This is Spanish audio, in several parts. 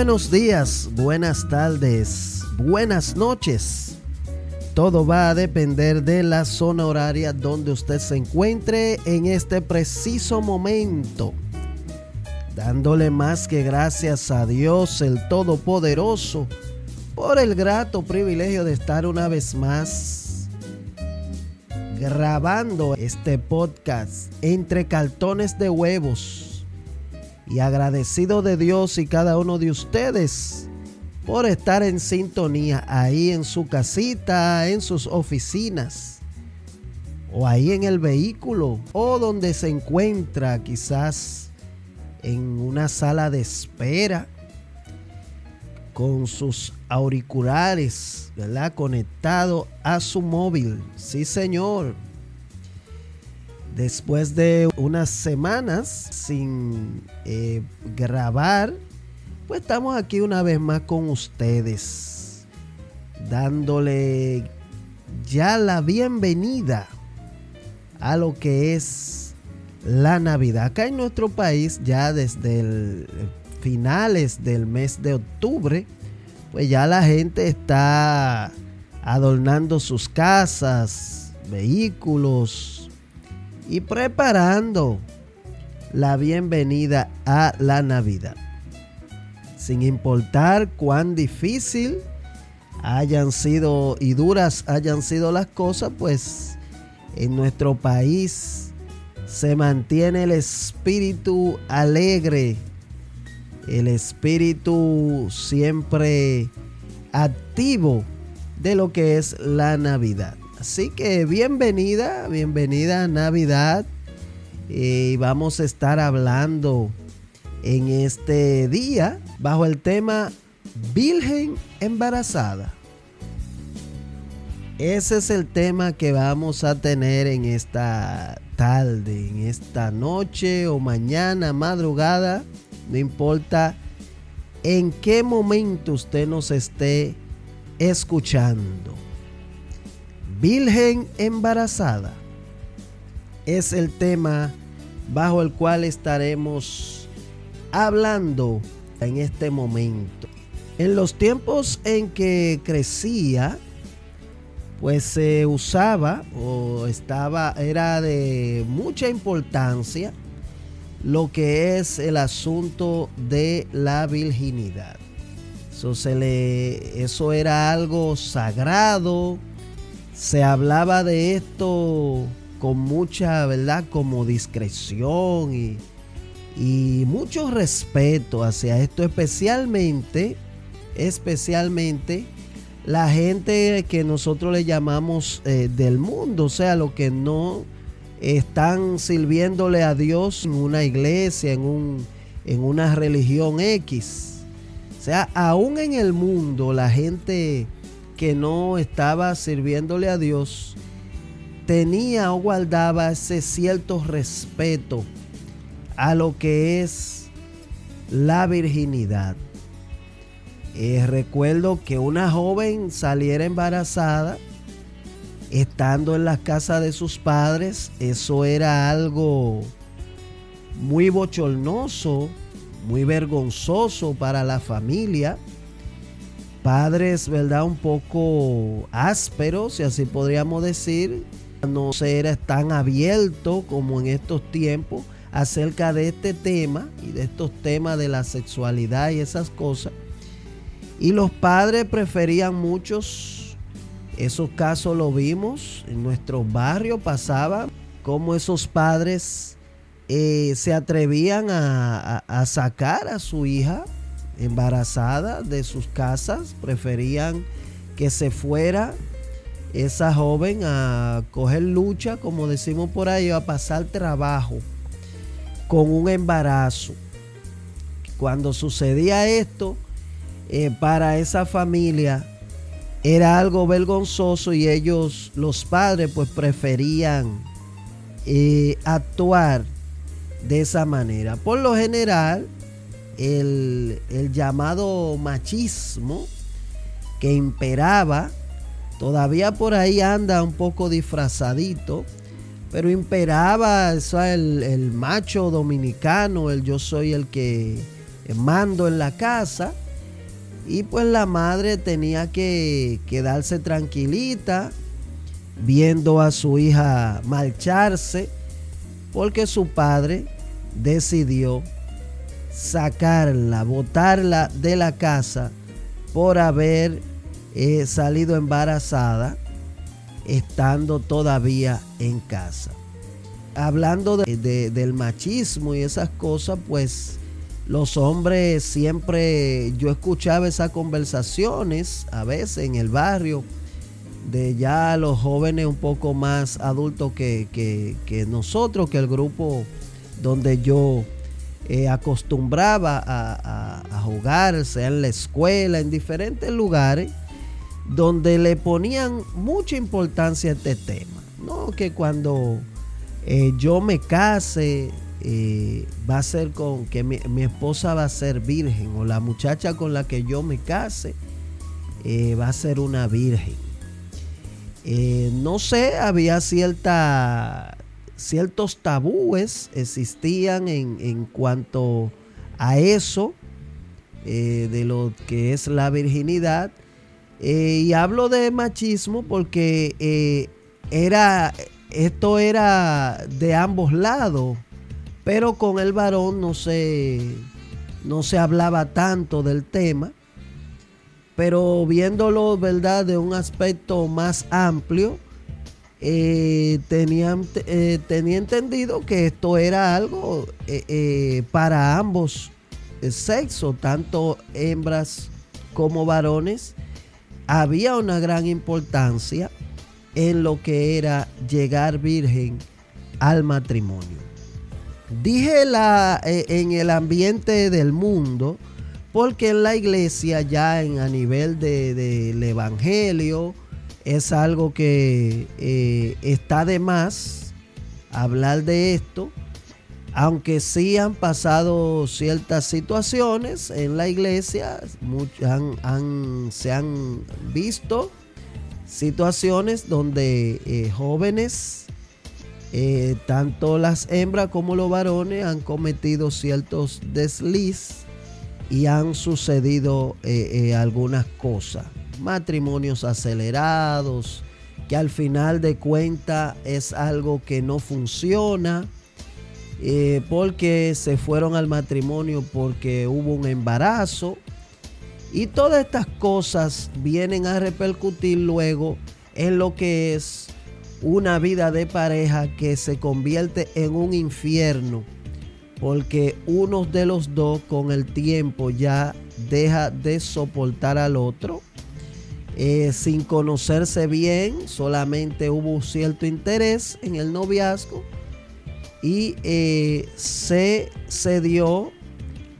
Buenos días, buenas tardes, buenas noches. Todo va a depender de la zona horaria donde usted se encuentre en este preciso momento. Dándole más que gracias a Dios el Todopoderoso por el grato privilegio de estar una vez más grabando este podcast entre cartones de huevos y agradecido de Dios y cada uno de ustedes por estar en sintonía ahí en su casita, en sus oficinas o ahí en el vehículo o donde se encuentra quizás en una sala de espera con sus auriculares, ¿verdad? Conectado a su móvil. Sí, señor. Después de unas semanas sin eh, grabar, pues estamos aquí una vez más con ustedes, dándole ya la bienvenida a lo que es la Navidad. Acá en nuestro país, ya desde el finales del mes de octubre, pues ya la gente está adornando sus casas, vehículos, y preparando la bienvenida a la Navidad. Sin importar cuán difícil hayan sido y duras hayan sido las cosas, pues en nuestro país se mantiene el espíritu alegre, el espíritu siempre activo de lo que es la Navidad. Así que bienvenida, bienvenida a Navidad. Y vamos a estar hablando en este día bajo el tema Virgen embarazada. Ese es el tema que vamos a tener en esta tarde, en esta noche o mañana, madrugada, no importa en qué momento usted nos esté escuchando. Virgen embarazada es el tema bajo el cual estaremos hablando en este momento. En los tiempos en que crecía, pues se usaba o estaba, era de mucha importancia lo que es el asunto de la virginidad. Eso, se le, eso era algo sagrado, se hablaba de esto con mucha, ¿verdad? Como discreción y, mucho respeto hacia esto, especialmente, especialmente la gente que nosotros le llamamos eh, del mundo, o sea, los que no están sirviéndole a Dios en una iglesia, en, un, en una religión X. O sea, aún en el mundo la gente que no estaba sirviéndole a Dios tenía o guardaba ese cierto respeto a lo que es la virginidad. Eh, recuerdo que una joven saliera embarazada estando en la casa de sus padres, eso era algo muy bochornoso, muy vergonzoso para la familia padres, ¿verdad? Un poco ásperos, si así podríamos decir. No ser tan abierto como en estos tiempos acerca de este tema y de estos temas de la sexualidad y esas cosas. Y los padres preferían muchos, esos casos lo vimos en nuestro barrio, pasaba como esos padres eh, se atrevían a sacar a su hija embarazada de sus casas, preferían que se fuera esa joven a coger lucha, como decimos por ahí, a pasar trabajo con un embarazo. Cuando sucedía esto, eh, para esa familia era algo vergonzoso y ellos, los padres, pues preferían eh, actuar de esa manera. Por lo general, el, llamado machismo que imperaba, todavía por ahí anda un poco disfrazadito, pero imperaba el, el, macho dominicano, el yo soy el que mando en la casa, Y pues la madre tenía que quedarse tranquilita viendo a su hija marcharse porque su padre decidió sacarla, botarla de la casa por haber eh, salido embarazada estando todavía en casa. Hablando del machismo y esas cosas, pues los hombres siempre, yo escuchaba esas conversaciones a veces en el barrio de ya los jóvenes un poco más adultos que, nosotros, que el grupo donde yo eh, acostumbraba a, a, jugar, sea en la escuela, en diferentes lugares, donde le ponían mucha importancia a este tema. No que cuando eh, yo me case, eh, va a ser con que mi, esposa va a ser virgen o la muchacha con la que yo me case va a ser una virgen. No sé, había cierta, ciertos tabúes existían en, cuanto a eso, eh, de lo que es la virginidad. Eh, y hablo de machismo porque era, esto era de ambos lados, pero con el varón no no se hablaba tanto del tema pero viéndolo, ¿verdad?, de un aspecto más amplio, eh, eh, tenía entendido que esto era algo eh, para ambos sexos, tanto hembras como varones. Había una gran importancia en lo que era llegar virgen al matrimonio. Dije la, en el ambiente del mundo, porque en la iglesia ya en, a nivel del evangelio es algo que eh, está de más hablar de esto, aunque sí han pasado ciertas situaciones en la iglesia, se han visto situaciones donde eh, jóvenes, eh, tanto las hembras como los varones, han cometido ciertos desliz y han sucedido algunas cosas. Matrimonios acelerados, que al final de cuentas es algo que no funciona, eh, porque se fueron al matrimonio porque hubo un embarazo. Y todas estas cosas vienen a repercutir luego en lo que es una vida de pareja que se convierte en un infierno porque uno de los dos con el tiempo ya deja de soportar al otro. Eh, sin conocerse bien, solamente hubo cierto interés en el noviazgo y eh, se cedió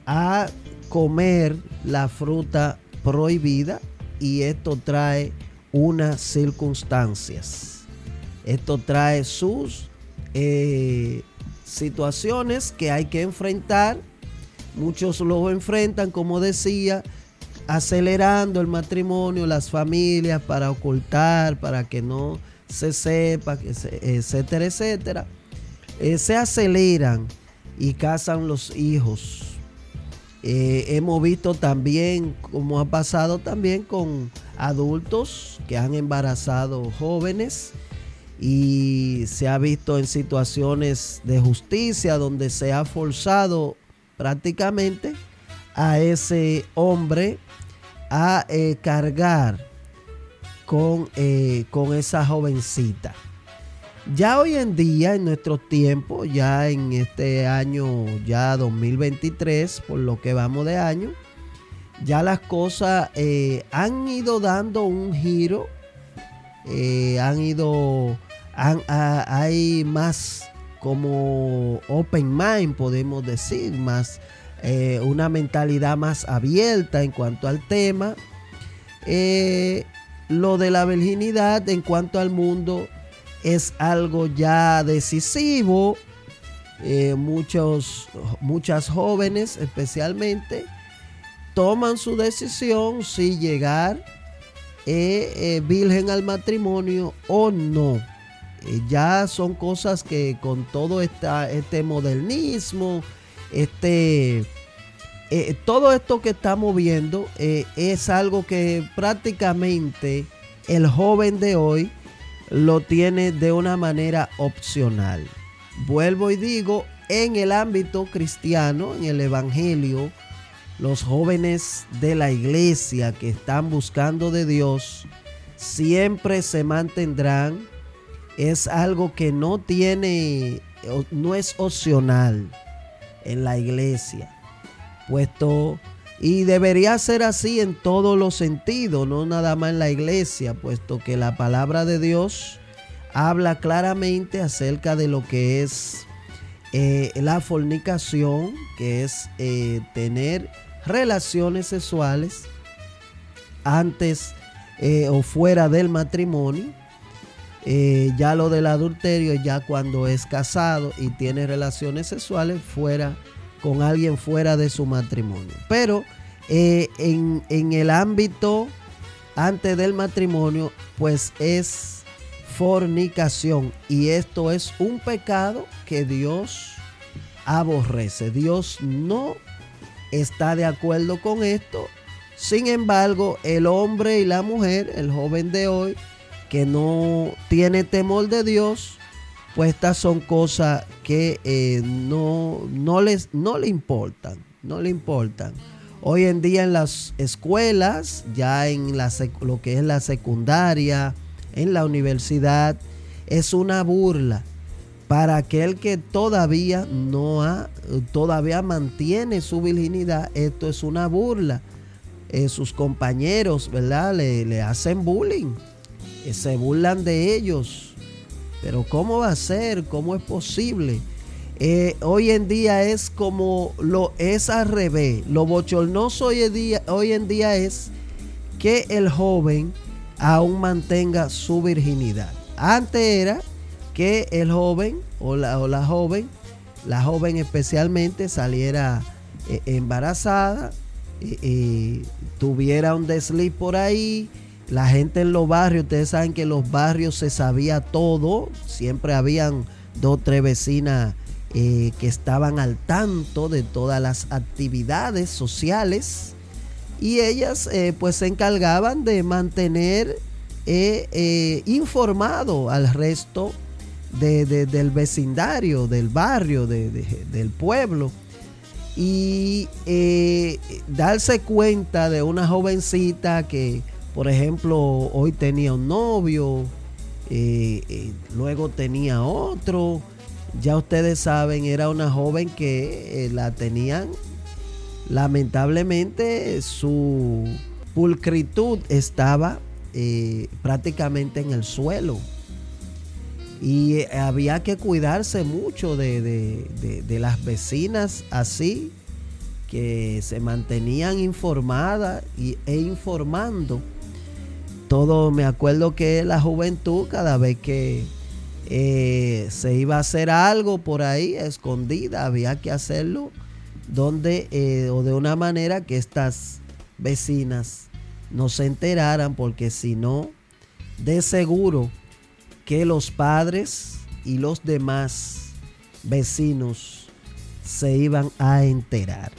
a comer la fruta prohibida y esto trae unas circunstancias. Esto trae sus eh, situaciones que hay que enfrentar. Muchos lo enfrentan, como decía, acelerando el matrimonio, las familias para ocultar, para que no se sepa, etcétera, etcétera. Eh, se aceleran y casan los hijos. Eh, hemos visto también, como ha pasado también con adultos que han embarazado jóvenes y se ha visto en situaciones de justicia donde se ha forzado prácticamente a ese hombre a eh, cargar con, eh, con esa jovencita. Ya hoy en día, en nuestros tiempos, ya en este año, ya 2023, por lo que vamos de año, ya las cosas eh, han ido dando un giro, han ido hay más como open mind, podemos decir, más eh, una mentalidad más abierta en cuanto al tema. Eh, lo de la virginidad en cuanto al mundo es algo ya decisivo. Eh, muchos, muchas jóvenes especialmente toman su decisión si llegar virgen al matrimonio o no. Ya son cosas que con todo este modernismo, este, eh, todo esto que estamos viendo eh, es algo que prácticamente el joven de hoy lo tiene de una manera opcional. Vuelvo y digo, en el ámbito cristiano, en el Evangelio, los jóvenes de la iglesia que están buscando de Dios siempre se mantendrán. Es algo que no tiene, no es opcional en la iglesia puesto y debería ser así en todos los sentidos, no nada más en la iglesia, puesto que la palabra de Dios habla claramente acerca de lo que es eh, la fornicación, que es eh, tener relaciones sexuales antes eh, o fuera del matrimonio. Ya lo del adulterio ya cuando es casado y tiene relaciones sexuales fuera con alguien fuera de su matrimonio. Pero eh, en, en el ámbito antes del matrimonio, pues es fornicación. Y esto es un pecado que Dios aborrece. Dios no está de acuerdo con esto. Sin embargo, el hombre y la mujer, el joven de hoy, que no tiene temor de Dios, pues estas son cosas que eh, no, no, les, no le importan, no le importan. Hoy en día en las escuelas, ya en la, lo que es la secundaria, en la universidad, es una burla para aquel que todavía no ha, todavía mantiene su virginidad, esto es una burla. Eh, sus compañeros, ¿verdad? Le, le hacen bullying, se burlan de ellos pero ¿cómo va a ser? ¿Cómo es posible? Eh, hoy en día es como lo es al revés. Lo bochornoso hoy en, día, hoy en día es que el joven aún mantenga su virginidad. Antes era que el joven o la, o la joven, la joven especialmente saliera eh, embarazada, y eh, tuviera un desliz por ahí, la gente en los barrios, ustedes saben que en los barrios se sabía todo, siempre habían dos o tres vecinas eh, que estaban al tanto de todas las actividades sociales. Y ellas eh, pues se encargaban de mantener eh, informado al resto del vecindario, del barrio, del pueblo. Y darse cuenta de una jovencita que por ejemplo, hoy tenía un novio, eh, eh, luego tenía otro. Ya ustedes saben, era una joven que eh, la tenían, lamentablemente, su pulcritud estaba prácticamente en el suelo. Y había que cuidarse mucho de, las vecinas así, que se mantenían informadas e informando todo, me acuerdo que la juventud, cada vez que eh, se iba a hacer algo por ahí, escondida, había que hacerlo donde eh, o de una manera que estas vecinas no se enteraran, porque si no, de seguro que los padres y los demás vecinos se iban a enterar.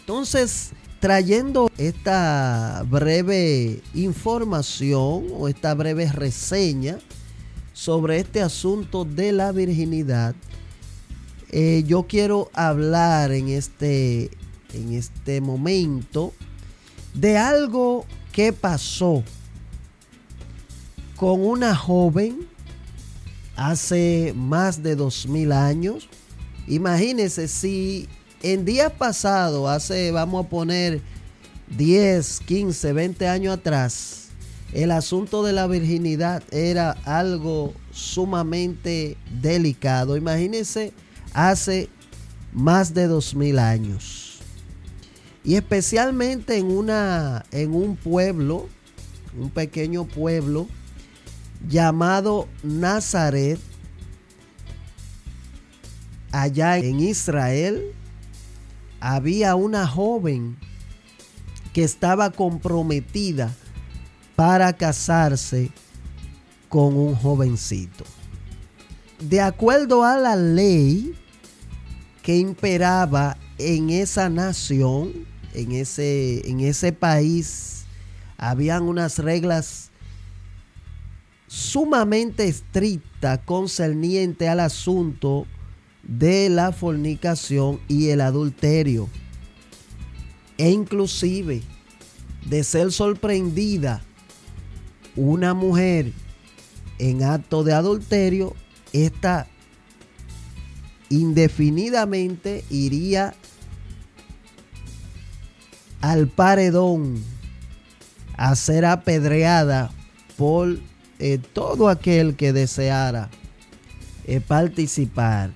Entonces, trayendo esta breve información o esta breve reseña sobre este asunto de la virginidad, eh, yo quiero hablar en este, en este momento de algo que pasó con una joven hace más de dos mil años. Imagínense si en días pasados, hace, vamos a poner 10, 15, 20 años atrás, el asunto de la virginidad era algo sumamente delicado. Imagínense hace más de 2000 años. Y especialmente en, una, en un pueblo, un pequeño pueblo llamado Nazaret, allá en Israel, había una joven que estaba comprometida para casarse con un jovencito. De acuerdo a la ley que imperaba en esa nación, en ese, en ese país, habían unas reglas sumamente estrictas concerniente al asunto de la fornicación y el adulterio. E inclusive de ser sorprendida una mujer en acto de adulterio, esta indefinidamente iría al paredón a ser apedreada por eh, todo aquel que deseara eh, participar.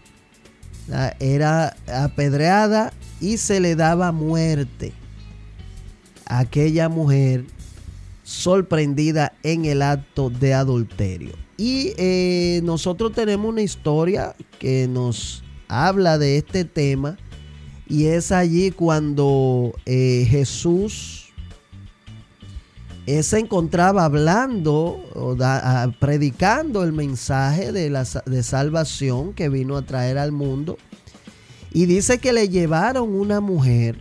Era apedreada y se le daba muerte aquella mujer sorprendida en el acto de adulterio. Y eh, nosotros tenemos una historia que nos habla de este tema y es allí cuando eh, Jesús eh, se encontraba hablando o predicando el mensaje de, la, de salvación que vino a traer al mundo. Y dice que le llevaron una mujer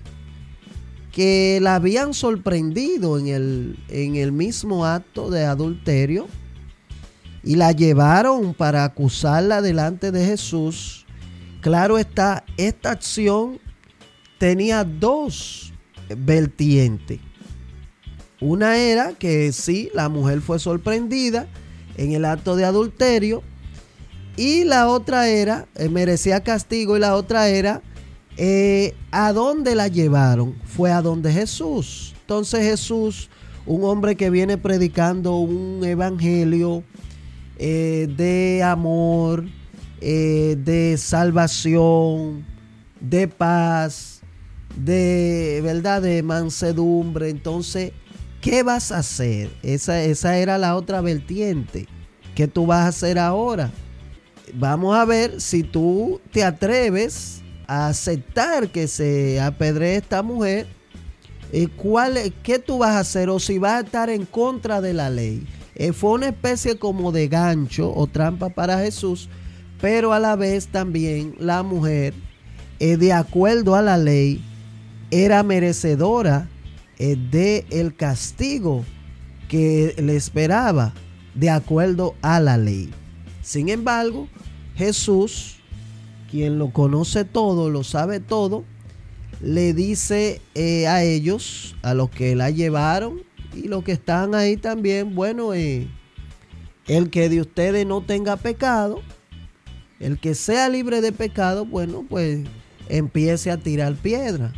que la habían sorprendido en el, en el mismo acto de adulterio y la llevaron para acusarla delante de Jesús. Claro está, esta acción tenía dos vertientes. Una era que sí, la mujer fue sorprendida en el acto de adulterio y la otra era, eh, merecía castigo y la otra era eh, ¿A dónde la llevaron? Fue a donde Jesús. Entonces Jesús, un hombre que viene predicando un evangelio eh, de amor, de salvación, de paz, de verdad, de mansedumbre. Entonces, ¿qué vas a hacer? Esa, esa era la otra vertiente. ¿Qué tú vas a hacer ahora? Vamos a ver si tú te atreves aceptar que se apedree esta mujer, eh, ¿cuál, ¿qué tú vas a hacer? O si vas a estar en contra de la ley. Eh, fue una especie como de gancho o trampa para Jesús, pero a la vez también la mujer, eh, de acuerdo a la ley, era merecedora de el castigo que le esperaba de acuerdo a la ley. Sin embargo, Jesús quien lo conoce todo, lo sabe todo, le dice eh, a ellos, a los que la llevaron y los que están ahí también, bueno, eh, el que de ustedes no tenga pecado, el que sea libre de pecado, bueno, pues empiece a tirar piedra.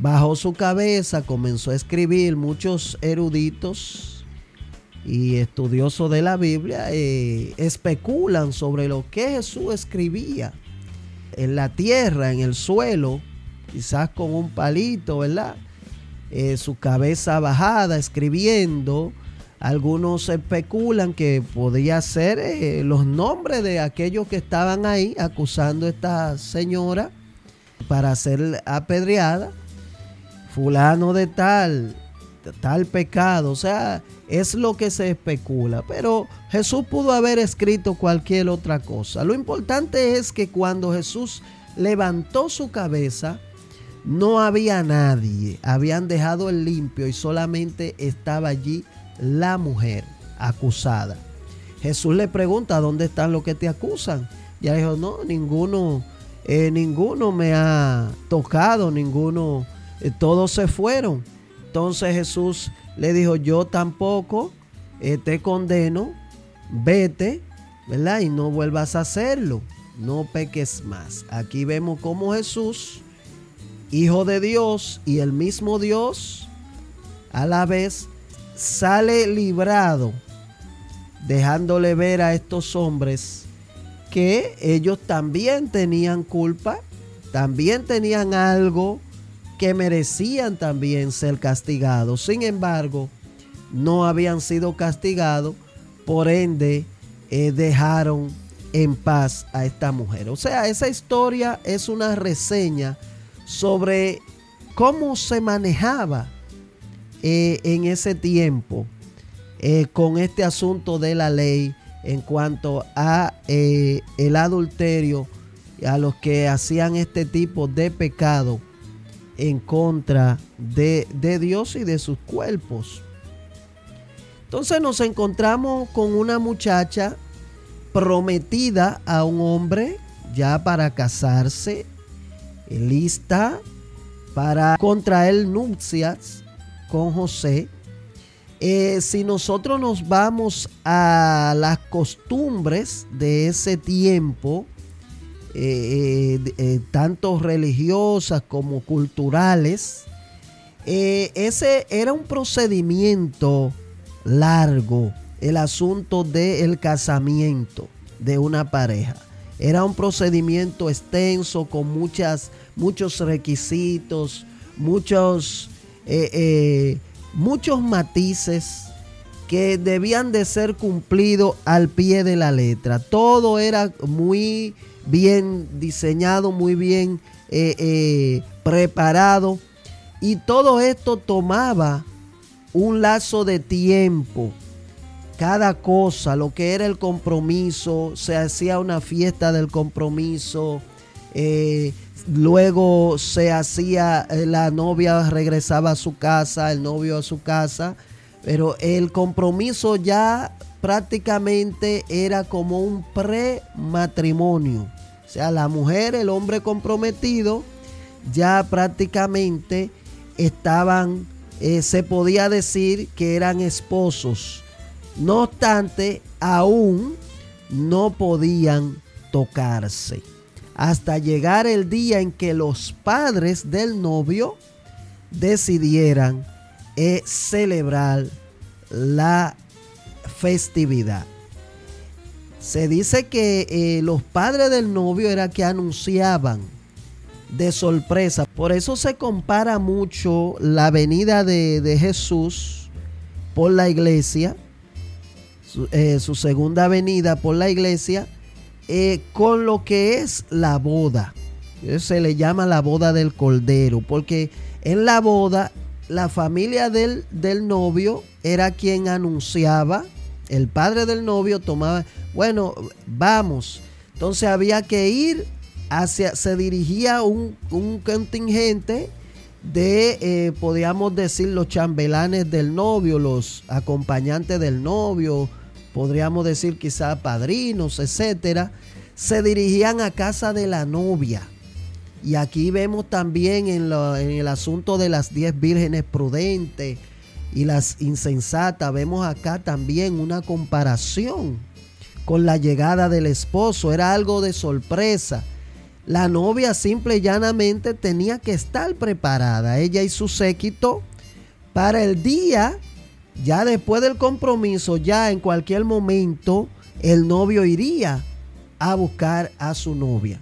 Bajó su cabeza, comenzó a escribir muchos eruditos y estudiosos de la Biblia eh, especulan sobre lo que Jesús escribía en la tierra, en el suelo, quizás con un palito, ¿verdad? Eh, su cabeza bajada, escribiendo. Algunos especulan que podía ser eh, los nombres de aquellos que estaban ahí acusando a esta señora para ser apedreada. Fulano de tal, tal pecado. O sea, es lo que se especula. Pero Jesús pudo haber escrito cualquier otra cosa. Lo importante es que cuando Jesús levantó su cabeza, no había nadie. Habían dejado el limpio y solamente estaba allí la mujer acusada. Jesús le pregunta, ¿dónde están los que te acusan? Y dijo, no, ninguno, eh, ninguno me ha tocado, ninguno, todos se fueron. Entonces Jesús le dijo, yo tampoco eh, te condeno, vete, ¿verdad? Y no vuelvas a hacerlo, no peques más. Aquí vemos cómo Jesús, Hijo de Dios y el mismo Dios, a la vez sale librado, dejándole ver a estos hombres que ellos también tenían culpa, también tenían algo que merecían también ser castigados. Sin embargo, no habían sido castigados, por ende eh, dejaron en paz a esta mujer. O sea, esa historia es una reseña sobre cómo se manejaba eh, en ese tiempo eh, con este asunto de la ley en cuanto a el adulterio a los que hacían este tipo de pecado en contra de, de Dios y de sus cuerpos. Entonces nos encontramos con una muchacha prometida a un hombre ya para casarse, lista para contraer nupcias con José. Eh, si nosotros nos vamos a las costumbres de ese tiempo, eh, eh, tanto religiosas como culturales, ese era un procedimiento largo, el asunto del casamiento de una pareja. Era un procedimiento extenso con muchas, muchos requisitos, muchos muchos matices que debían de ser cumplidos al pie de la letra. Todo era muy bien diseñado, muy bien eh, eh, preparado. Y todo esto tomaba un lazo de tiempo. Cada cosa, lo que era el compromiso, se hacía una fiesta del compromiso. Eh, Luego se hacía, la novia regresaba a su casa, el novio a su casa, pero el compromiso ya prácticamente era como un prematrimonio. O sea, la mujer, el hombre comprometido, ya prácticamente estaban, eh, se podía decir que eran esposos. No obstante, aún no podían tocarse hasta llegar el día en que los padres del novio decidieran eh, celebrar la festividad. Se dice que eh, los padres del novio era que anunciaban de sorpresa. Por eso se compara mucho la venida de, Jesús por la iglesia, su, eh, su segunda venida por la iglesia, eh, con lo que es la boda. Se le llama la boda del cordero, porque en la boda la familia del, del novio era quien anunciaba, el padre del novio tomaba, bueno, vamos. Entonces había que ir hacia, se dirigía un, un contingente de, eh, podríamos decir, los chambelanes del novio, los acompañantes del novio, podríamos decir quizá padrinos, etcétera, se dirigían a casa de la novia. Y aquí vemos también en, el asunto de las diez vírgenes prudentes y las insensatas, vemos acá también una comparación con la llegada del esposo. Era algo de sorpresa. La novia simple y llanamente tenía que estar preparada, ella y su séquito, para el día ya después del compromiso, ya en cualquier momento, el novio iría a buscar a su novia.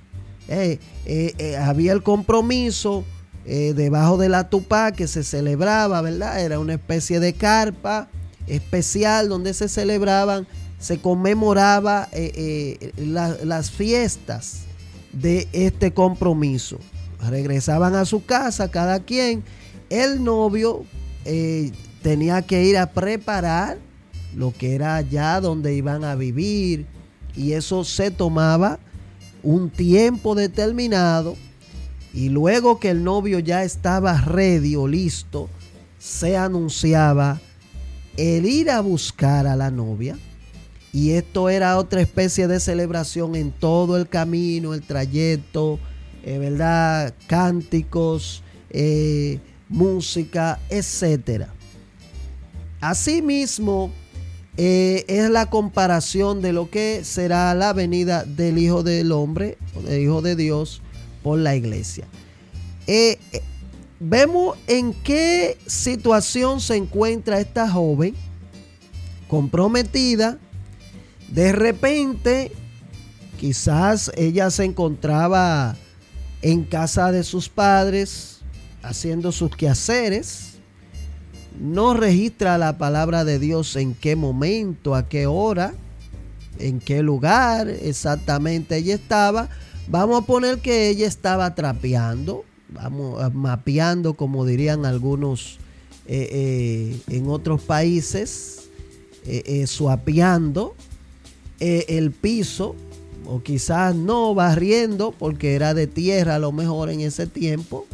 Eh, eh, eh, había el compromiso debajo de la tupá que se celebraba, ¿verdad? Era una especie de carpa especial donde se celebraban, se conmemoraba las fiestas de este compromiso. Regresaban a su casa cada quien. El novio tenía que ir a preparar lo que era allá donde iban a vivir y eso se tomaba un tiempo determinado y luego que el novio ya estaba ready o listo, se anunciaba el ir a buscar a la novia. Y esto era otra especie de celebración en todo el camino, el trayecto, eh, ¿verdad? Cánticos, eh, música, etcétera. Asimismo, eh, es la comparación de lo que será la venida del Hijo del Hombre, o del Hijo de Dios, por la iglesia. Eh, eh, vemos en qué situación se encuentra esta joven comprometida. De repente, quizás ella se encontraba en casa de sus padres haciendo sus quehaceres no registra la palabra de Dios en qué momento, a qué hora, en qué lugar exactamente ella estaba. Vamos a poner que ella estaba trapeando, vamos mapeando, como dirían algunos eh, eh, en otros países, eh, suapeando el piso o quizás no barriendo, porque era de tierra a lo mejor en ese tiempo,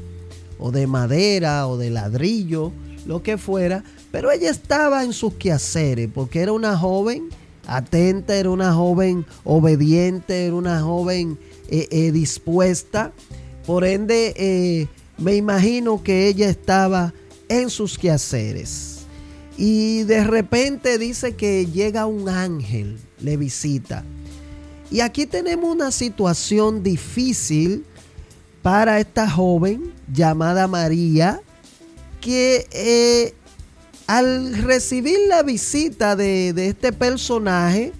o de madera o de ladrillo, lo que fuera, pero ella estaba en sus quehaceres, porque era una joven atenta, era una joven obediente, era una joven eh, eh, dispuesta, por ende eh, me imagino que ella estaba en sus quehaceres. Y de repente dice que llega un ángel, le visita. Y aquí tenemos una situación difícil para esta joven llamada María, que al recibir la visita de, este personaje,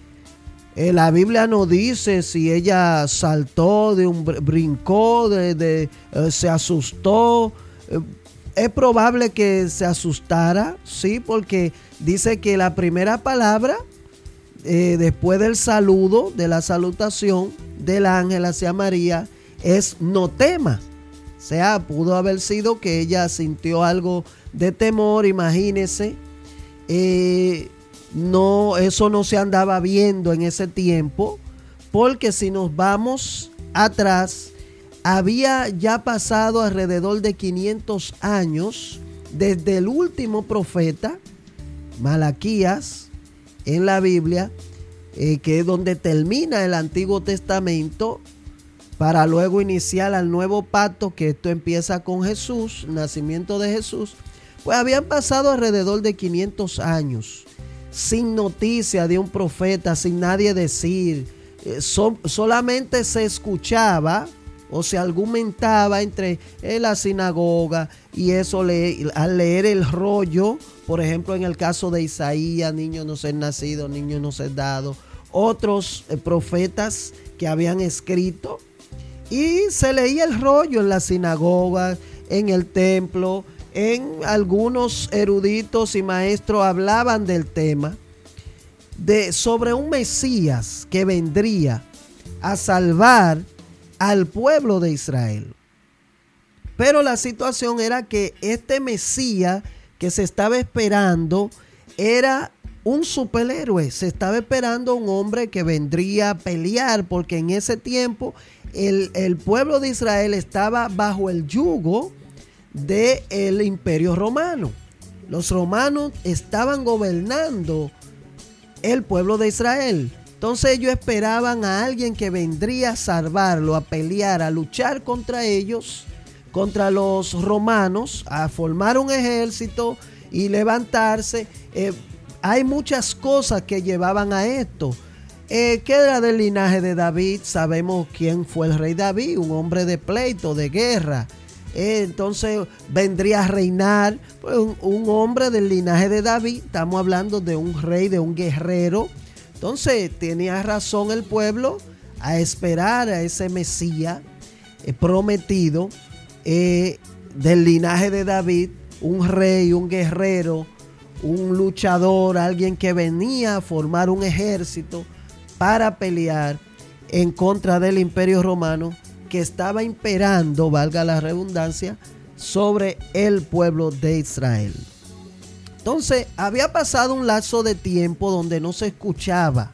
eh, la Biblia no dice si ella saltó de un brincó, de, eh, se asustó es probable que se asustara, sí, porque dice que la primera palabra, eh, después del saludo, de la salutación del ángel hacia María, es no temas. O sea, pudo haber sido que ella sintió algo de temor, imagínese. Eh, no, eso no se andaba viendo en ese tiempo, porque si nos vamos atrás, había ya pasado alrededor de 500 años desde el último profeta, Malaquías, en la Biblia, eh, que es donde termina el Antiguo Testamento, para luego iniciar al nuevo pacto, que esto empieza con Jesús, nacimiento de Jesús, pues habían pasado alrededor de 500 años sin noticia de un profeta, sin nadie decir, eh, solamente se escuchaba o se argumentaba entre la sinagoga y eso al leer el rollo, por ejemplo en el caso de Isaías, niño no ser nacido, niño no ser dado, otros eh, profetas que habían escrito y se leía el rollo en la sinagoga, en el templo, en algunos eruditos y maestros hablaban del tema de sobre un Mesías que vendría a salvar al pueblo de Israel. Pero la situación era que este Mesías que se estaba esperando era un superhéroe. Se estaba esperando un hombre que vendría a pelear porque en ese tiempo el, el pueblo de Israel estaba bajo el yugo del imperio romano. Los romanos estaban gobernando el pueblo de Israel. Entonces ellos esperaban a alguien que vendría a salvarlo, a pelear, a luchar contra ellos, contra los romanos, a formar un ejército y levantarse. Eh, hay muchas cosas que llevaban a esto. Eh, ¿Qué era del linaje de David? Sabemos quién fue el rey David, un hombre de pleito, de guerra. Eh, entonces vendría a reinar pues, un hombre del linaje de David. Estamos hablando de un rey, de un guerrero entonces tenía razón el pueblo a esperar a ese Mesías eh, prometido eh, del linaje de David, un rey, un guerrero, un luchador, alguien que venía a formar un ejército para pelear en contra del imperio romano que estaba imperando, valga la redundancia, sobre el pueblo de Israel. Entonces, había pasado un lazo de tiempo donde no se escuchaba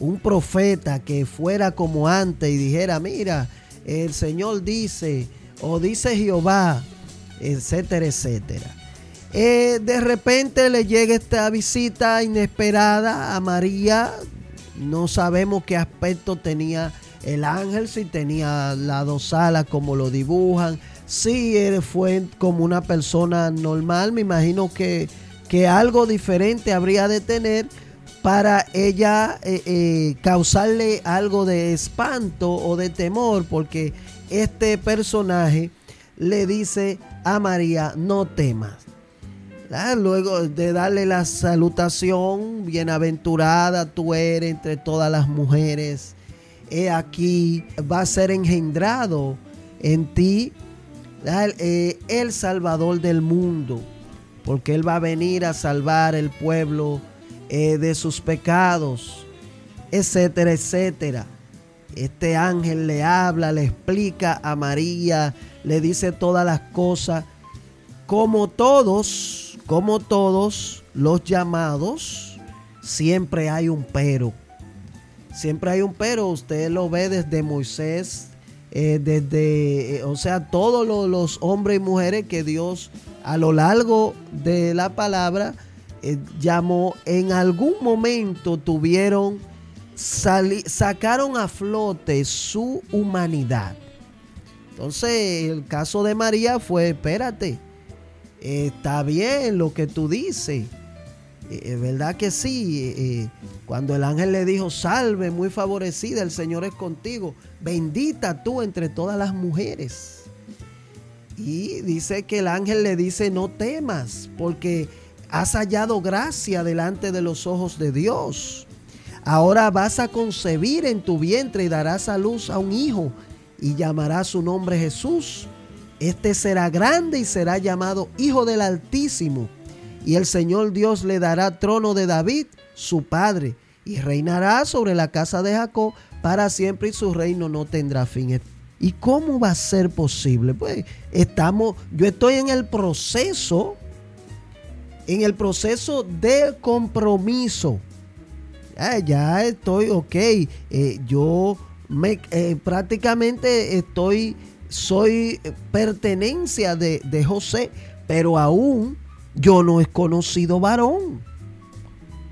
un profeta que fuera como antes y dijera, mira, el Señor dice, o dice Jehová, etcétera, etcétera. Eh, de repente le llega esta visita inesperada a María. No sabemos qué aspecto tenía el ángel, si tenía las dos alas como lo dibujan. Si él fue como una persona normal, me imagino que que algo diferente habría de tener para ella eh, eh, causarle algo de espanto o de temor, porque este personaje le dice a María, no temas. Luego de darle la salutación, bienaventurada tú eres entre todas las mujeres, aquí, va a ser engendrado en ti eh, el Salvador del mundo porque Él va a venir a salvar el pueblo eh, de sus pecados, etcétera, etcétera. Este ángel le habla, le explica a María, le dice todas las cosas, como todos, como todos los llamados, siempre hay un pero. Siempre hay un pero, usted lo ve desde Moisés, eh, desde, eh, o sea, todos los, hombres y mujeres que Dios a lo largo de la palabra eh, llamó, en algún momento tuvieron, sacaron a flote su humanidad. Entonces, el caso de María fue, espérate, está bien lo que tú dices. Es verdad que sí. Cuando el ángel le dijo, salve, muy favorecida, el Señor es contigo. Bendita tú entre todas las mujeres. Y dice que el ángel le dice, no temas, porque has hallado gracia delante de los ojos de Dios. Ahora vas a concebir en tu vientre y darás a luz a un hijo y llamará su nombre Jesús. Este será grande y será llamado Hijo del Altísimo. Y el Señor Dios le dará trono de David, su padre, y reinará sobre la casa de Jacob para siempre y su reino no tendrá fin. ¿Y cómo va a ser posible? Pues estamos, yo estoy en el proceso, en el proceso de compromiso. ya estoy, ok, eh, yo me, eh, prácticamente estoy, soy pertenencia de, de José, pero aún yo no he conocido varón.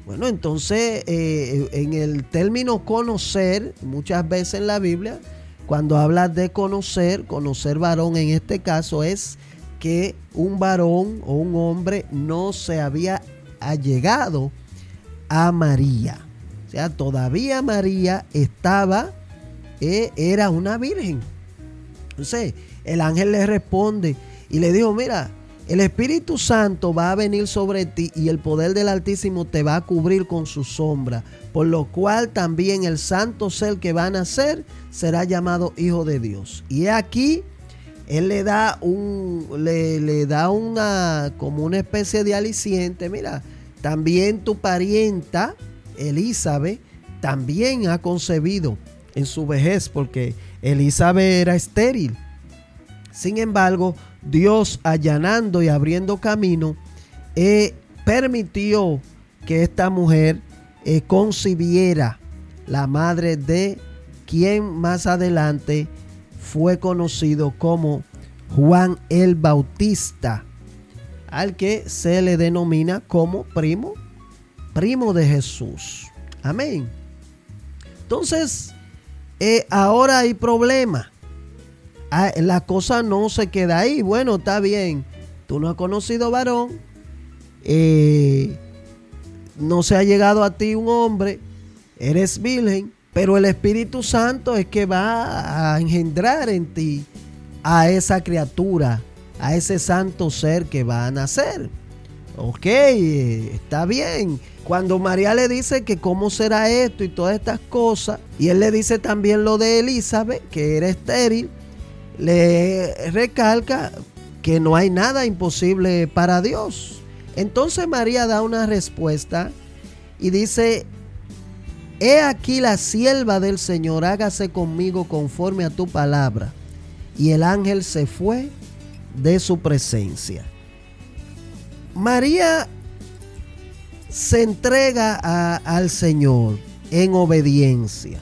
Bueno, entonces eh, en el término conocer, muchas veces en la Biblia, cuando habla de conocer, conocer varón en este caso es que un varón o un hombre no se había allegado a María. O sea, todavía María estaba eh, era una virgen. Entonces, el ángel le responde y le dijo, mira, el Espíritu Santo va a venir sobre ti y el poder del Altísimo te va a cubrir con su sombra, por lo cual también el santo ser que va a nacer será llamado Hijo de Dios. Y aquí él le da un le, le da una como una especie de aliciente, mira, también tu parienta Elizabeth también ha concebido en su vejez, porque Elizabeth era estéril. Sin embargo, Dios allanando y abriendo camino, eh, permitió que esta mujer eh, concibiera la madre de quien más adelante fue conocido como Juan el Bautista, al que se le denomina como primo, primo de Jesús. Amén. Entonces, eh, ahora hay problema. Ah, la cosa no se queda ahí. Bueno, está bien. Tú no has conocido varón. Eh, no se ha llegado a ti un hombre. Eres virgen. Pero el Espíritu Santo es que va a engendrar en ti a esa criatura, a ese santo ser que va a nacer. Ok, está bien. Cuando María le dice que cómo será esto y todas estas cosas, y él le dice también lo de Elizabeth, que era estéril, le recalca que no hay nada imposible para Dios. Entonces María da una respuesta y dice, he aquí la sierva del Señor, hágase conmigo conforme a tu palabra. Y el ángel se fue de su presencia. María se entrega al Señor en obediencia.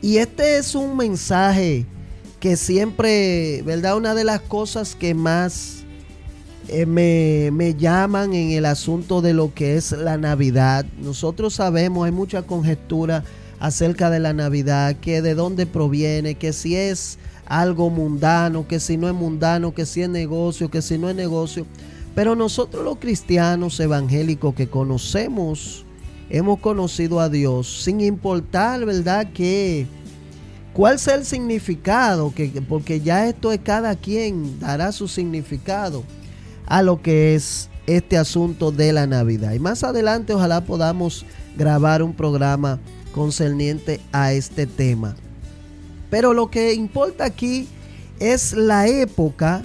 Y este es un mensaje que siempre, ¿verdad? Una de las cosas que más eh, me, me, llaman en el asunto de lo que es la Navidad. Nosotros sabemos, hay mucha conjetura acerca de la Navidad, que de dónde proviene, que si es algo mundano, que si no es mundano, que si es negocio, que si no es negocio. Pero nosotros los cristianos evangélicos que conocemos, hemos conocido a Dios, sin importar, ¿verdad? Que cuál sea el significado, que, porque ya esto es cada quien dará su significado a lo que es este asunto de la Navidad. Y más adelante ojalá podamos grabar un programa concerniente a este tema. Pero lo que importa aquí es la época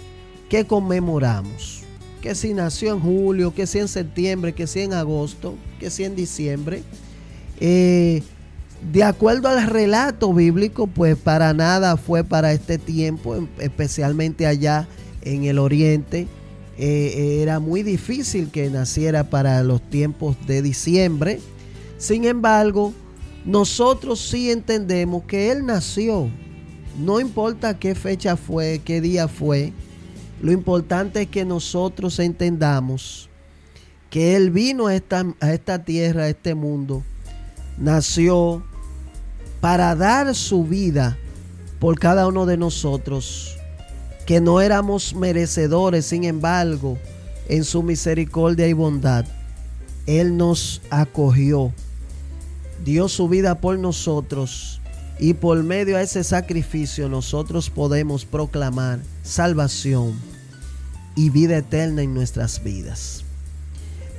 que conmemoramos que si nació en julio, que si en septiembre, que si en agosto, que si en diciembre. Eh, de acuerdo al relato bíblico, pues para nada fue para este tiempo, em, especialmente allá en el oriente. Eh, era muy difícil que naciera para los tiempos de diciembre. Sin embargo, nosotros sí entendemos que Él nació. No importa qué fecha fue, qué día fue. Lo importante es que nosotros entendamos que Él vino a esta, a esta tierra, a este mundo, nació para dar su vida por cada uno de nosotros, que no éramos merecedores, sin embargo, en su misericordia y bondad, Él nos acogió dio su vida por nosotros y por medio de ese sacrificio nosotros podemos proclamar salvación y vida eterna en nuestras vidas.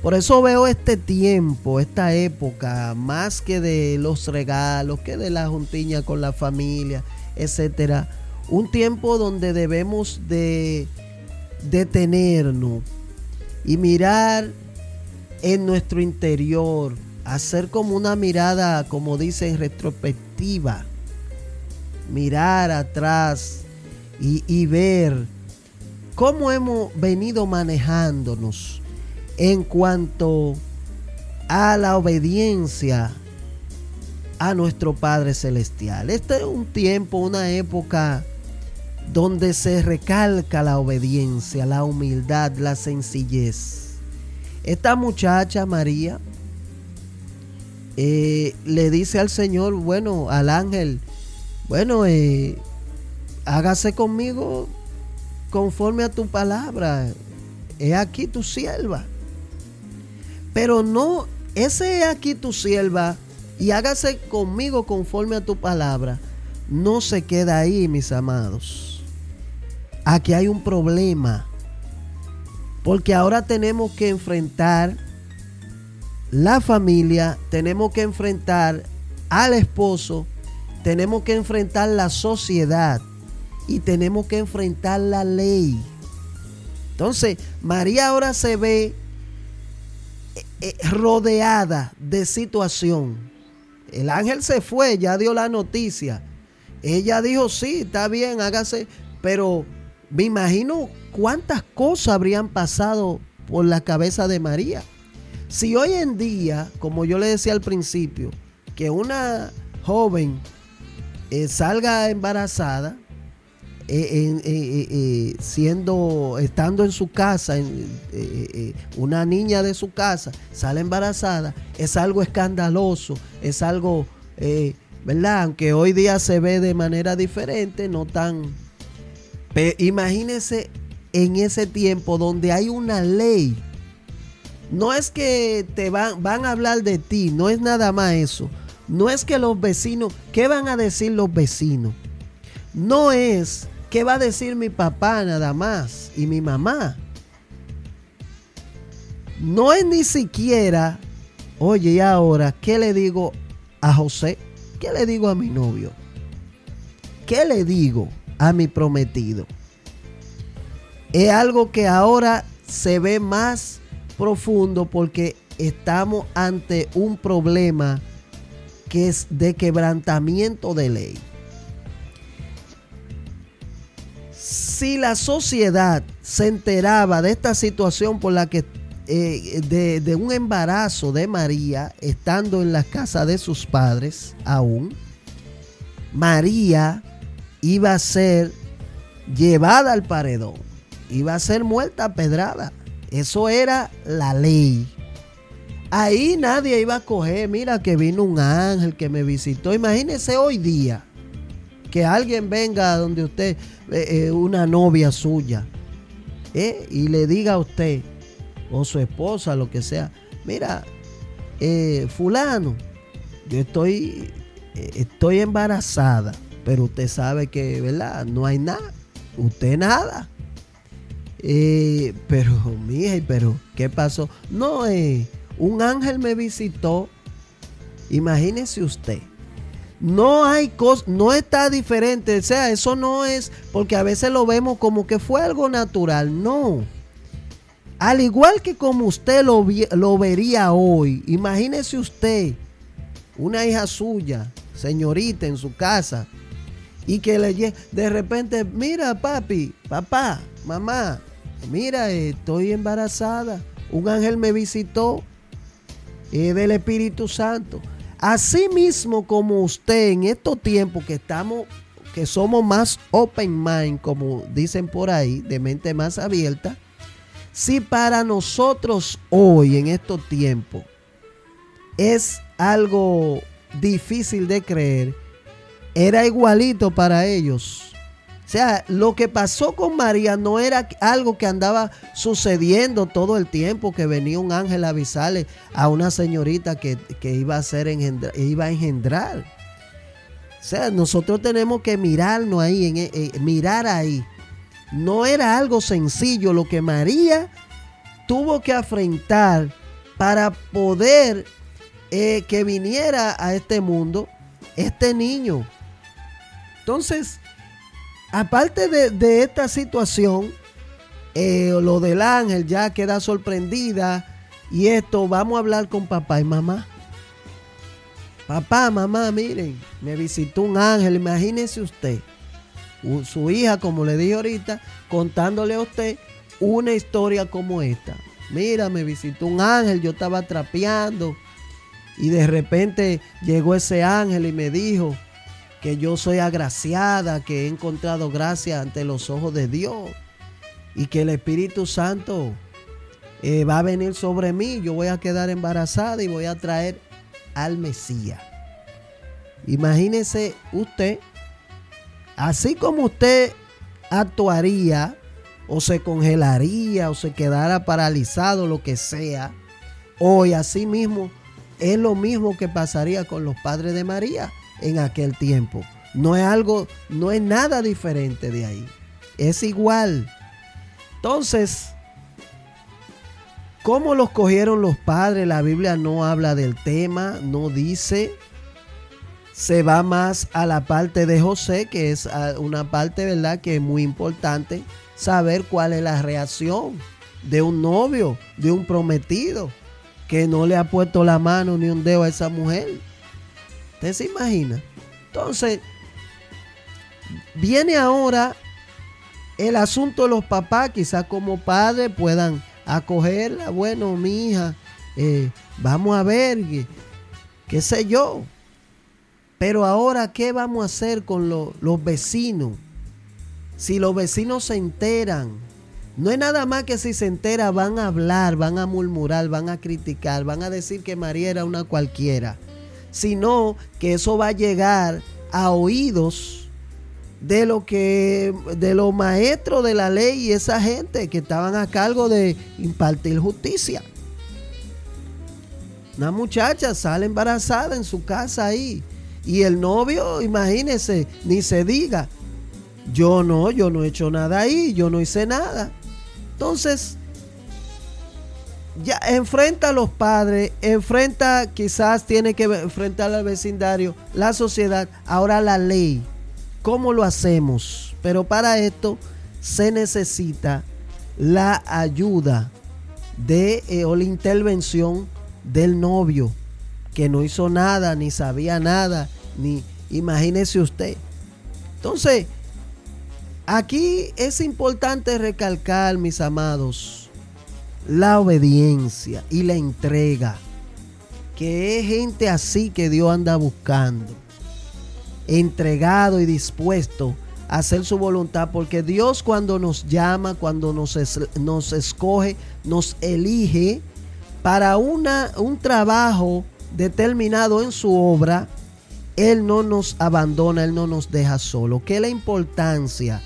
Por eso veo este tiempo, esta época, más que de los regalos, que de la juntiña con la familia, etcétera, un tiempo donde debemos de detenernos y mirar en nuestro interior hacer como una mirada, como dicen, retrospectiva, mirar atrás y, y ver cómo hemos venido manejándonos en cuanto a la obediencia a nuestro Padre Celestial. Este es un tiempo, una época donde se recalca la obediencia, la humildad, la sencillez. Esta muchacha María eh, le dice al Señor, bueno, al ángel, bueno, eh, hágase conmigo conforme a tu palabra. He aquí tu sierva. Pero no, ese he aquí tu sierva y hágase conmigo conforme a tu palabra. No se queda ahí, mis amados. Aquí hay un problema. Porque ahora tenemos que enfrentar la familia, tenemos que enfrentar al esposo, tenemos que enfrentar la sociedad y tenemos que enfrentar la ley. Entonces, María ahora se ve eh, rodeada de situación. El ángel se fue, ya dio la noticia. Ella dijo, sí, está bien, hágase. Pero me imagino cuántas cosas habrían pasado por la cabeza de María. Si hoy en día, como yo le decía al principio, que una joven eh, salga embarazada, eh, eh, siendo, estando en su casa, una niña de su casa sale embarazada, es algo escandaloso, es algo, ¿verdad? Aunque hoy día se ve de manera diferente, no tan... imagínese en ese tiempo donde hay una ley no es que te van, van a hablar de ti, no es nada más eso. No es que los vecinos, ¿qué van a decir los vecinos? No es qué va a decir mi papá nada más y mi mamá. No es ni siquiera, oye, y ahora, ¿qué le digo a José? ¿Qué le digo a mi novio? ¿Qué le digo a mi prometido? Es algo que ahora se ve más profundo porque estamos ante un problema que es de quebrantamiento de ley. Si la sociedad se enteraba de esta situación por la que eh, de, un embarazo de María estando en la casa de sus padres aún, María iba a ser llevada al paredón, iba a ser muerta a pedrada. Eso era la ley. Ahí nadie iba a coger, mira que vino un ángel que me visitó. Imagínese hoy día que alguien venga donde usted, eh, eh, una novia suya, eh, y le diga a usted, o su esposa, lo que sea, mira, fulano, yo estoy, estoy embarazada, pero usted sabe que, ¿verdad? No hay nada, usted nada. Eh, pero, mija, pero, ¿qué pasó? No, eh, un ángel me visitó. Imagínese usted. No hay cosa, no está diferente. O sea, eso no es, porque a veces lo vemos como que fue algo natural. No. Al igual que como usted lo, lo vería hoy, imagínese usted una hija suya, señorita, en su casa, y que le de repente, mira papi, papá, mamá, mira, estoy embarazada, un ángel me visitó eh, del Espíritu Santo. Así mismo como usted en estos tiempos que estamos, que somos más open mind, como dicen por ahí, de mente más abierta, si para nosotros hoy en estos tiempos es algo difícil de creer, era igualito para ellos. O sea, lo que pasó con María no era algo que andaba sucediendo todo el tiempo, que venía un ángel a avisarle a una señorita que, iba, a ser iba a engendrar. O sea, nosotros tenemos que mirarnos ahí, en, eh, mirar ahí. No era algo sencillo lo que María tuvo que afrontar para poder eh, que viniera a este mundo este niño. Entonces, aparte de, esta situación, eh, lo del ángel ya queda sorprendida y esto, vamos a hablar con papá y mamá. Papá, mamá, miren, me visitó un ángel, imagínese usted, su hija, como le dije ahorita, contándole a usted una historia como esta. Mira, me visitó un ángel, yo estaba trapeando y de repente llegó ese ángel y me dijo, que yo soy agraciada, que he encontrado gracia ante los ojos de Dios y que el Espíritu Santo eh, va a venir sobre mí, yo voy a quedar embarazada y voy a traer al Mesías. Imagínese usted, así como usted actuaría o se congelaría o se quedara paralizado, lo que sea, hoy así mismo es lo mismo que pasaría con los padres de María en aquel tiempo. No es algo, no es nada diferente de ahí. Es igual. Entonces, ¿cómo los cogieron los padres? La Biblia no habla del tema, no dice. Se va más a la parte de José, que es una parte, ¿verdad?, que es muy importante saber cuál es la reacción de un novio, de un prometido, que no le ha puesto la mano ni un dedo a esa mujer. ¿Usted se imagina? Entonces, viene ahora el asunto de los papás, quizás como padres puedan acogerla. Bueno, mi hija, eh, vamos a ver, qué, sé yo. Pero ahora, ¿qué vamos a hacer con los vecinos? Si los vecinos se enteran, no es nada más que si se entera van a hablar, van a murmurar, van a criticar, van a decir que María era una cualquiera sino que eso va a llegar a oídos de lo que de los maestros de la ley y esa gente que estaban a cargo de impartir justicia. Una muchacha sale embarazada en su casa ahí y el novio, imagínese, ni se diga, yo no, yo no he hecho nada ahí, yo no hice nada. Entonces, ya enfrenta a los padres, enfrenta, quizás tiene que enfrentar al vecindario, la sociedad, ahora la ley. ¿Cómo lo hacemos? Pero para esto se necesita la ayuda de eh, o la intervención del novio, que no hizo nada, ni sabía nada, ni imagínese usted. Entonces, aquí es importante recalcar, mis amados, la obediencia y la entrega. Que es gente así que Dios anda buscando. Entregado y dispuesto a hacer su voluntad. Porque Dios cuando nos llama, cuando nos, nos escoge, nos elige para una, un trabajo determinado en su obra, Él no nos abandona, Él no nos deja solo. ¿Qué es la importancia?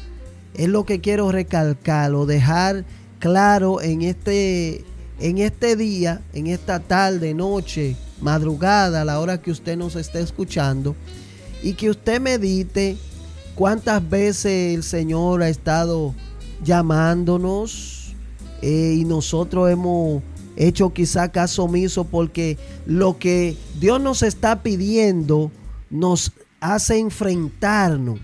Es lo que quiero recalcar o dejar claro en este, en este día, en esta tarde, noche, madrugada, a la hora que usted nos esté escuchando, y que usted medite cuántas veces el Señor ha estado llamándonos eh, y nosotros hemos hecho quizá caso omiso porque lo que Dios nos está pidiendo nos hace enfrentarnos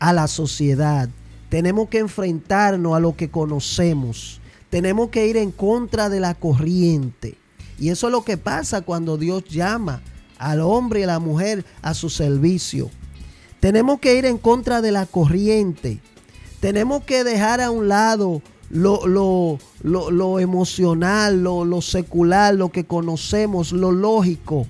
a la sociedad, tenemos que enfrentarnos a lo que conocemos. Tenemos que ir en contra de la corriente. Y eso es lo que pasa cuando Dios llama al hombre y a la mujer a su servicio. Tenemos que ir en contra de la corriente. Tenemos que dejar a un lado lo, lo, emocional, lo, secular, lo que conocemos, lo lógico.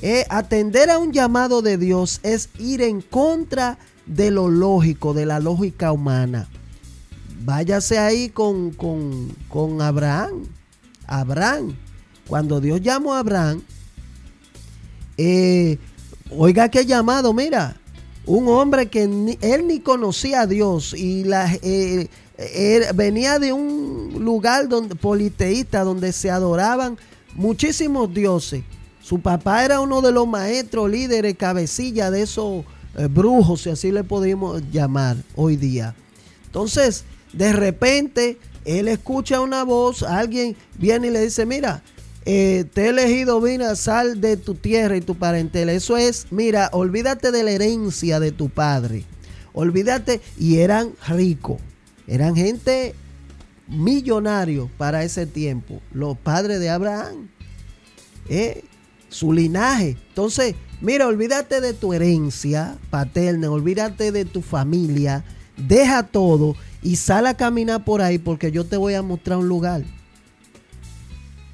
Eh, atender a un llamado de Dios es ir en contra de lo lógico, de la lógica humana. Váyase ahí con, con Abraham. Abraham. Cuando Dios llamó a Abraham, eh, oiga qué llamado, mira, un hombre que él ni conocía a Dios y la, eh, venía de un lugar donde, politeísta donde se adoraban muchísimos dioses. Su papá era uno de los maestros, líderes, cabecilla de esos eh, brujos, si así le podemos llamar hoy día. Entonces, de repente, él escucha una voz, alguien viene y le dice, mira, eh, te he elegido, mira, sal de tu tierra y tu parentela. Eso es, mira, olvídate de la herencia de tu padre. Olvídate, y eran ricos, eran gente millonario para ese tiempo, los padres de Abraham, eh, su linaje. Entonces, mira, olvídate de tu herencia paterna, olvídate de tu familia, deja todo y sal a caminar por ahí porque yo te voy a mostrar un lugar.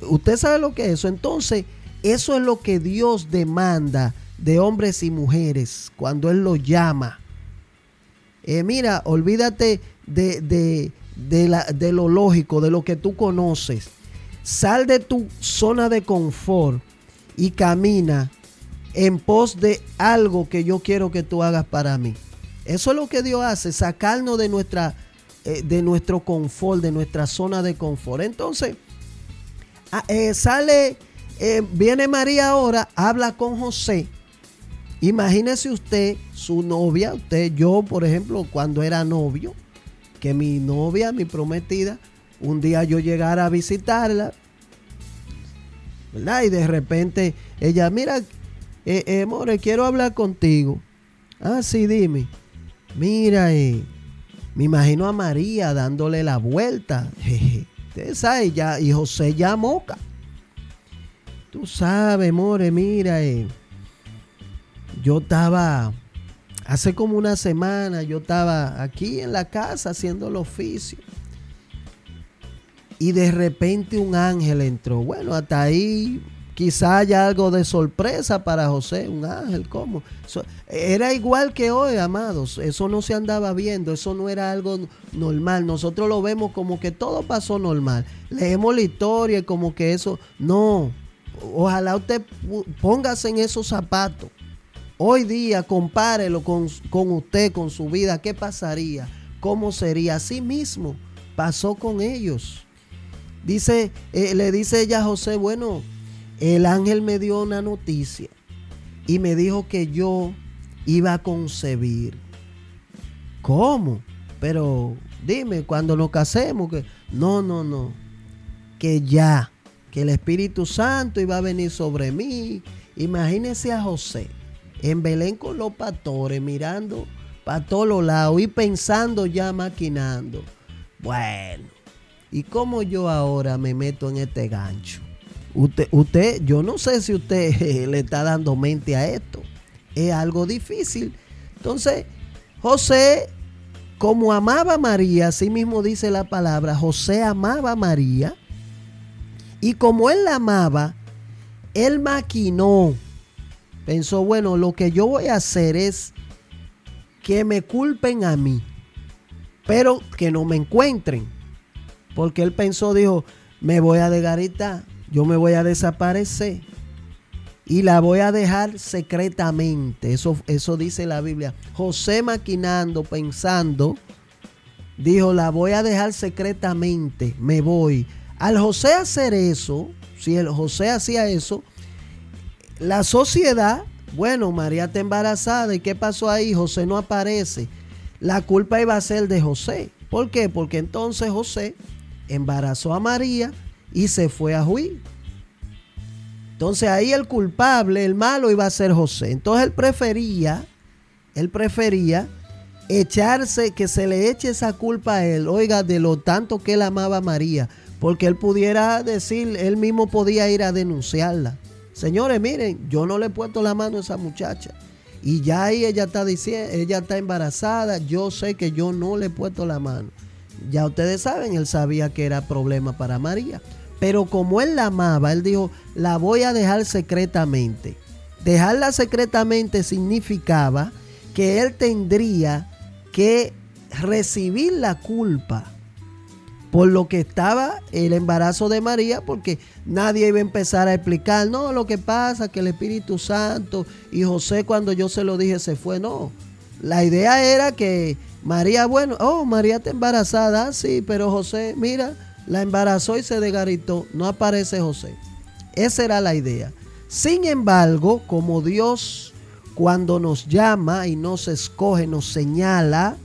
Usted sabe lo que es eso. Entonces, eso es lo que Dios demanda de hombres y mujeres cuando Él los llama. Eh, mira, olvídate de, de, la, de lo lógico, de lo que tú conoces. Sal de tu zona de confort y camina en pos de algo que yo quiero que tú hagas para mí. Eso es lo que Dios hace, sacarnos de, nuestra, eh, de nuestro confort, de nuestra zona de confort. Entonces, Ah, eh, sale, eh, viene María ahora, habla con José. Imagínese usted, su novia, usted, yo, por ejemplo, cuando era novio, que mi novia, mi prometida, un día yo llegara a visitarla, ¿verdad? Y de repente ella, mira, eh, eh more, quiero hablar contigo. Ah, sí, dime. Mira, me imagino a María dándole la vuelta. Esa ya, y José ya moca. Tú sabes, more, mira, eh, yo estaba, hace como una semana, yo estaba aquí en la casa haciendo el oficio. Y de repente un ángel entró. Bueno, hasta ahí Quizá haya algo de sorpresa para José, un ángel, ¿cómo? era igual que hoy, amados. Eso no se andaba viendo, eso no era algo normal. Nosotros lo vemos como que todo pasó normal. Leemos la historia como que eso. No. Ojalá usted póngase en esos zapatos. Hoy día compárelo con, con usted, con su vida. ¿Qué pasaría? ¿Cómo sería? Así mismo pasó con ellos. Dice, eh, le dice ella a José, bueno, el ángel me dio una noticia y me dijo que yo iba a concebir. ¿Cómo? Pero dime, cuando nos casemos, que no, no, no, que ya, que el Espíritu Santo iba a venir sobre mí. Imagínese a José en Belén con los pastores, mirando para todos lados y pensando ya, maquinando. Bueno, ¿y cómo yo ahora me meto en este gancho? Usted, yo no sé si usted le está dando mente a esto. Es algo difícil. Entonces, José, como amaba a María, así mismo dice la palabra, José amaba a María. Y como él la amaba, él maquinó. Pensó, bueno, lo que yo voy a hacer es que me culpen a mí, pero que no me encuentren. Porque él pensó, dijo, me voy a desgaritar yo me voy a desaparecer y la voy a dejar secretamente. Eso, eso dice la Biblia. José maquinando, pensando, dijo, la voy a dejar secretamente, me voy. Al José hacer eso, si el José hacía eso, la sociedad, bueno, María está embarazada y ¿qué pasó ahí? José no aparece. La culpa iba a ser de José. ¿Por qué? Porque entonces José embarazó a María y se fue a juicio. Entonces ahí el culpable, el malo iba a ser José. Entonces él prefería, él prefería echarse, que se le eche esa culpa a él, oiga, de lo tanto que él amaba a María, porque él pudiera decir, él mismo podía ir a denunciarla. Señores, miren, yo no le he puesto la mano a esa muchacha. Y ya ahí ella está diciendo, ella está embarazada, yo sé que yo no le he puesto la mano. Ya ustedes saben, él sabía que era problema para María. Pero como él la amaba, él dijo, la voy a dejar secretamente. dejarla secretamente significaba que él tendría que recibir la culpa por lo que estaba el embarazo de María, porque nadie iba a empezar a explicar, no, lo que pasa que el Espíritu Santo y José cuando yo se lo dije se fue, no. La idea era que María, bueno, oh, María está embarazada, sí, pero José, mira, la embarazó y se desgaritó, no aparece José. Esa era la idea. Sin embargo, como Dios cuando nos llama y nos escoge, nos señala,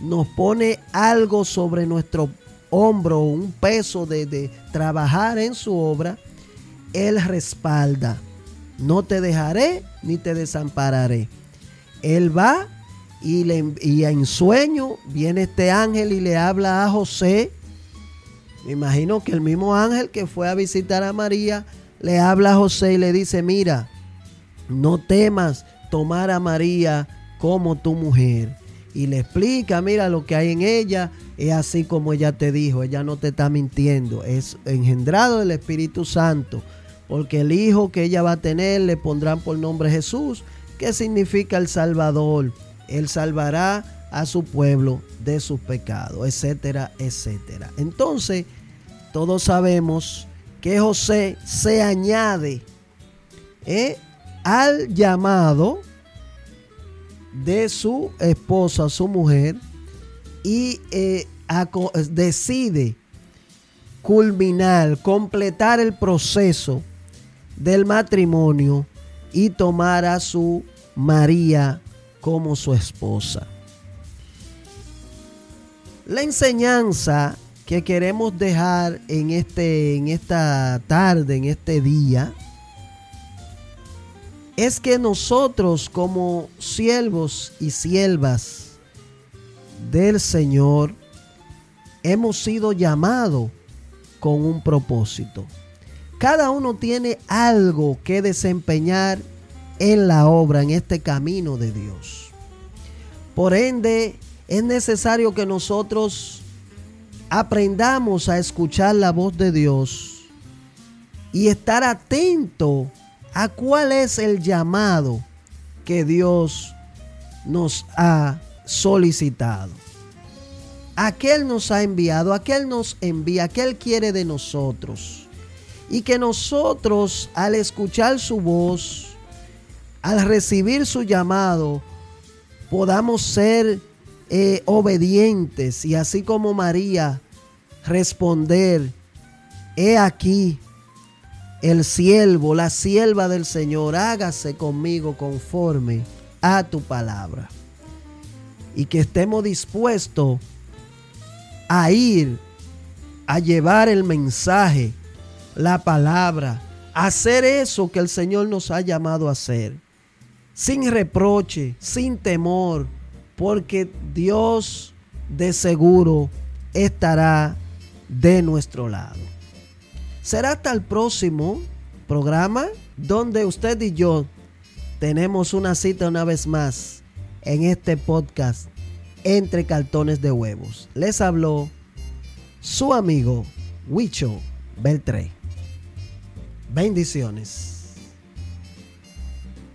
nos pone algo sobre nuestro hombro, un peso de, de trabajar en su obra, Él respalda. No te dejaré ni te desampararé. Él va y, le, y en sueño viene este ángel y le habla a José. Me imagino que el mismo ángel que fue a visitar a María le habla a José y le dice, mira, no temas tomar a María como tu mujer. Y le explica, mira lo que hay en ella, es así como ella te dijo, ella no te está mintiendo, es engendrado del Espíritu Santo, porque el hijo que ella va a tener le pondrán por nombre Jesús, que significa el Salvador. Él salvará a su pueblo de sus pecados, etcétera, etcétera. Entonces, todos sabemos que José se añade ¿eh? al llamado de su esposa, su mujer, y eh, decide culminar, completar el proceso del matrimonio y tomar a su María como su esposa. La enseñanza que queremos dejar en, este, en esta tarde, en este día, es que nosotros como siervos y siervas del Señor hemos sido llamados con un propósito. Cada uno tiene algo que desempeñar en la obra, en este camino de Dios. Por ende, es necesario que nosotros aprendamos a escuchar la voz de Dios y estar atento a cuál es el llamado que Dios nos ha solicitado. A qué Él nos ha enviado, a qué Él nos envía, a qué Él quiere de nosotros. Y que nosotros al escuchar su voz, al recibir su llamado, podamos ser eh, obedientes y así como María responder, he aquí, el siervo, la sierva del Señor, hágase conmigo conforme a tu palabra. Y que estemos dispuestos a ir a llevar el mensaje, la palabra, hacer eso que el Señor nos ha llamado a hacer. Sin reproche, sin temor, porque Dios de seguro estará de nuestro lado. Será hasta el próximo programa donde usted y yo tenemos una cita una vez más en este podcast entre cartones de huevos. Les habló su amigo Huicho Beltré. Bendiciones.